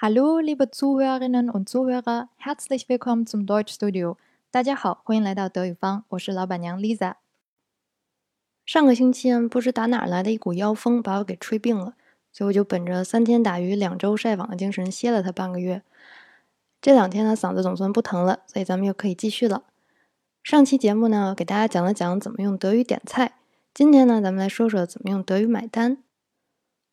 Hallo, liebe Zuhörerinnen und Zuhörer, herzlich willkommen zum Deutschstudio。大家好，欢迎来到德语方，我是老板娘 Lisa。上个星期不知打哪来的一股妖风，把我给吹病了，所以我就本着三天打鱼两周晒网的精神歇了它半个月。这两天呢，嗓子总算不疼了，所以咱们又可以继续了。上期节目呢，给大家讲了讲怎么用德语点菜。今天呢，咱们来说说怎么用德语买单。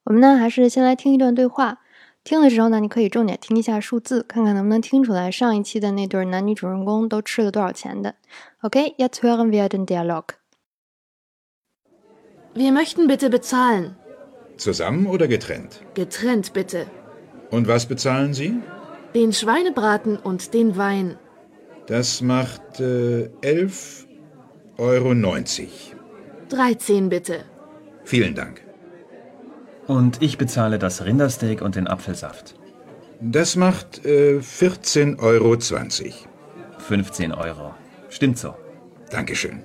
我们呢，还是先来听一段对话。听的时候呢，你可以重点听一下数字，看看能不能听出来上一期的那对男女主人公都吃了多少钱的。OK，jetzt hören wir den Dialog. Wir möchten bitte bezahlen. Zusammen oder getrennt? Getrennt bitte. Und was bezahlen Sie? Den Schweinebraten und den Wein. Das macht äh, 11,90 Euro. 13 bitte. Vielen Dank. Und ich bezahle das Rindersteak und den Apfelsaft. Das macht äh, 14,20 Euro. 15 Euro. Stimmt so. Dankeschön.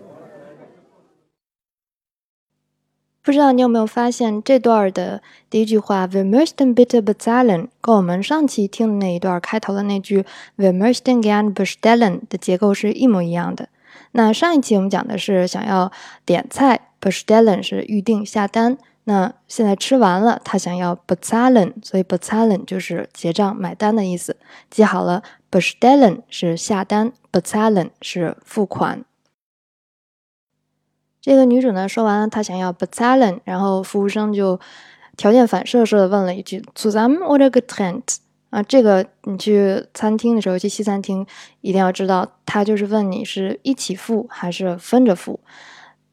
不知道你有没有发现，这段的第一句话 “Wir möchten bitte bezahlen” 跟我们上期听的那一段开头的那句 “Wir möchten gern bestellen” 的结构是一模一样的。那上一期我们讲的是想要点菜，bestellen 是预定下单。 那现在吃完了，他想要 bezahlen，所以 bezahlen 就是结账买单的意思。记好了，bestellen 是下单，bezahlen 是付款。这个女主呢，说完了她想要 bezahlen，然后服务生就条件反射式的问了一句 zusammen oder getrennt 啊，这个你去餐厅的时候，去西餐厅一定要知道，他就是问你是一起付还是分着付。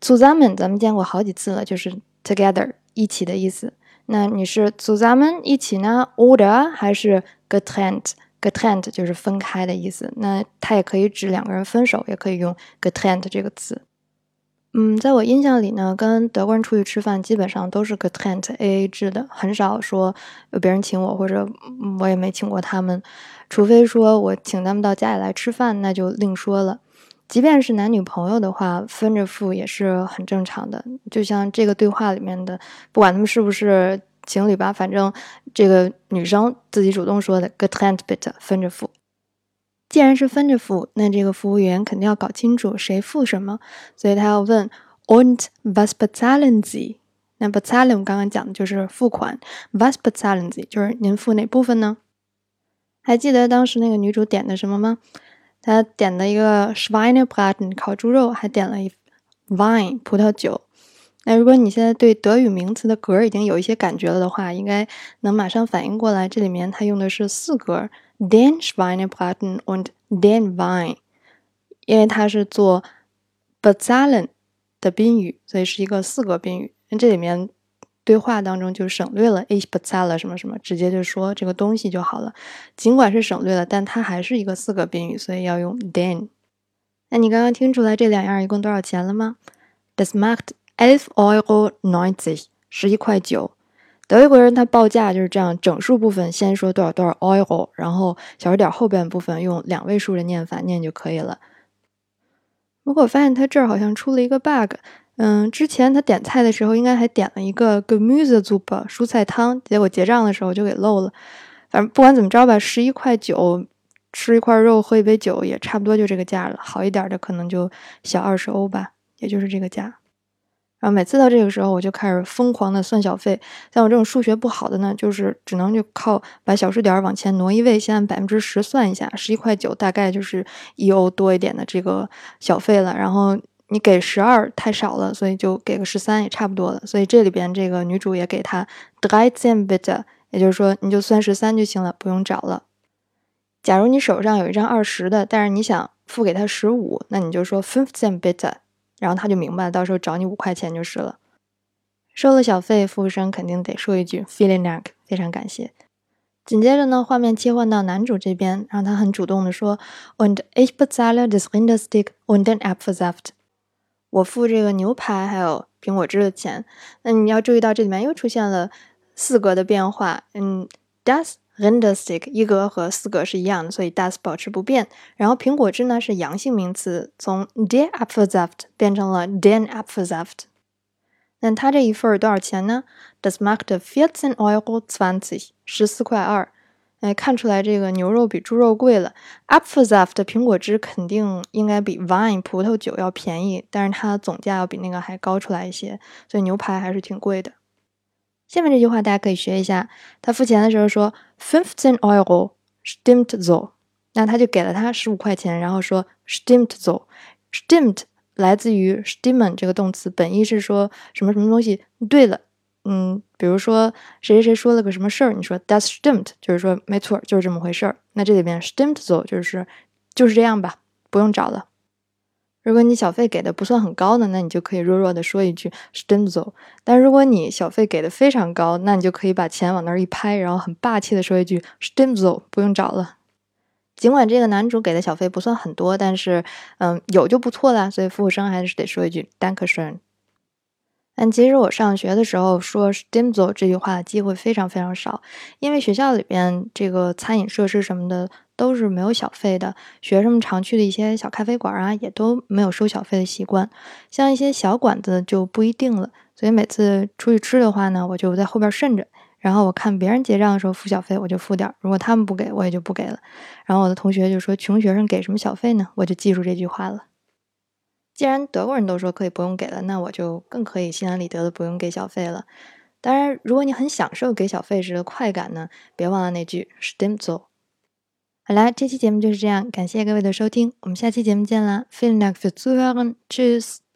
zusammen 咱们见过好几次了，就是 together 一起的意思。那你是 zusammen 一起呢，oder 还是 getrennt？getrennt 就是分开的意思。那它也可以指两个人分手，也可以用 getrennt 这个词。嗯，在我印象里呢，跟德国人出去吃饭基本上都是 getrennt A A 制的，很少说有别人请我，或者我也没请过他们，除非说我请他们到家里来吃饭，那就另说了。即便是男女朋友的话，分着付也是很正常的。就像这个对话里面的，不管他们是不是情侣吧，反正这个女生自己主动说的 getrennt bitte 分着付。既然是分着付，那这个服务员肯定要搞清楚谁付什么，所以他要问 Und was bezahlen Sie？那 bezahlen 刚刚讲的就是付款，was bezahlen Sie 就是您付哪部分呢？还记得当时那个女主点的什么吗？他点了一个 Schweinebraten 烤猪肉，还点了一 wine 葡萄酒。那如果你现在对德语名词的格已经有一些感觉了的话，应该能马上反应过来，这里面它用的是四格。Den Schweinebraten und den Wein，因为它是做 b e z a l e n 的宾语，所以是一个四格宾语。那这里面对话当中就省略了 ich bezahle 什么什么，直接就说这个东西就好了。尽管是省略了，但它还是一个四个宾语，所以要用 den。那你刚刚听出来这两样一共多少钱了吗？Das macht elf Euro neunzig，十一块九。德国人他报价就是这样，整数部分先说多少多少 euro，然后小数点后边部分用两位数的念法念就可以了。如果发现他这儿好像出了一个 bug，嗯，之前他点菜的时候应该还点了一个 Gemüsesuppe 蔬菜汤，结果结账的时候就给漏了。反正不管怎么着吧，十一块九吃一块肉喝一杯酒也差不多就这个价了，好一点的可能就小二十欧吧，也就是这个价。然后每次到这个时候，我就开始疯狂的算小费。像我这种数学不好的呢，就是只能就靠把小数点往前挪一位，先按百分之十算一下，十一块九大概就是一欧多一点的这个小费了。然后你给十二太少了，所以就给个十三也差不多了。所以这里边这个女主也给他 dreizehn b i t 也就是说你就算十三就行了，不用找了。假如你手上有一张二十的，但是你想付给他十五，那你就说 fünfzehn b i t。然后他就明白，到时候找你五块钱就是了。收了小费，服务生肯定得说一句 f e e l i n g dank，非常感谢。紧接着呢，画面切换到男主这边，让他很主动的说：“Und ich bezahle das Rinderstick und den Apfelsaft。”我付这个牛排还有苹果汁的钱。那你要注意到这里面又出现了四格的变化。嗯，das。r e n d e r s t i c k 一格和四格是一样的，所以 das 保持不变。然后苹果汁呢是阳性名词，从 der Apfelsaft 变成了 den Apfelsaft。那它这一份多少钱呢？Das macht vierzehn Euro zwanzig，十四块二。哎，看出来这个牛肉比猪肉贵了。Apfelsaft 的苹果汁肯定应该比 Wine 葡萄酒要便宜，但是它总价要比那个还高出来一些，所以牛排还是挺贵的。下面这句话大家可以学一下，他付钱的时候说 fifteen Euro stimmt so，那他就给了他十五块钱，然后说 stimmt so，stimmt 来自于 stimmen 这个动词，本意是说什么什么东西对了。嗯，比如说谁谁谁说了个什么事儿，你说 That's stimmt，就是说没错，就是这么回事儿。那这里边 stimmt so 就是就是这样吧，不用找了。如果你小费给的不算很高的，那你就可以弱弱的说一句 stimmt so。但如果你小费给的非常高，那你就可以把钱往那儿一拍，然后很霸气的说一句 stimmt so，不用找了。尽管这个男主给的小费不算很多，但是嗯有就不错啦，所以服务生还是得说一句 dankeschön。但其实我上学的时候说 “stimzo” 这句话的机会非常非常少，因为学校里边这个餐饮设施什么的都是没有小费的，学生们常去的一些小咖啡馆啊，也都没有收小费的习惯。像一些小馆子就不一定了，所以每次出去吃的话呢，我就在后边顺着，然后我看别人结账的时候付小费，我就付点；如果他们不给我，也就不给了。然后我的同学就说：“穷学生给什么小费呢？”我就记住这句话了。既然德国人都说可以不用给了，那我就更可以心安理得的不用给小费了。当然，如果你很享受给小费时的快感呢，别忘了那句 s t i m z o。好啦，这期节目就是这样，感谢各位的收听，我们下期节目见啦 f i e l e n d a n k fürs Zuhören，Tschüss。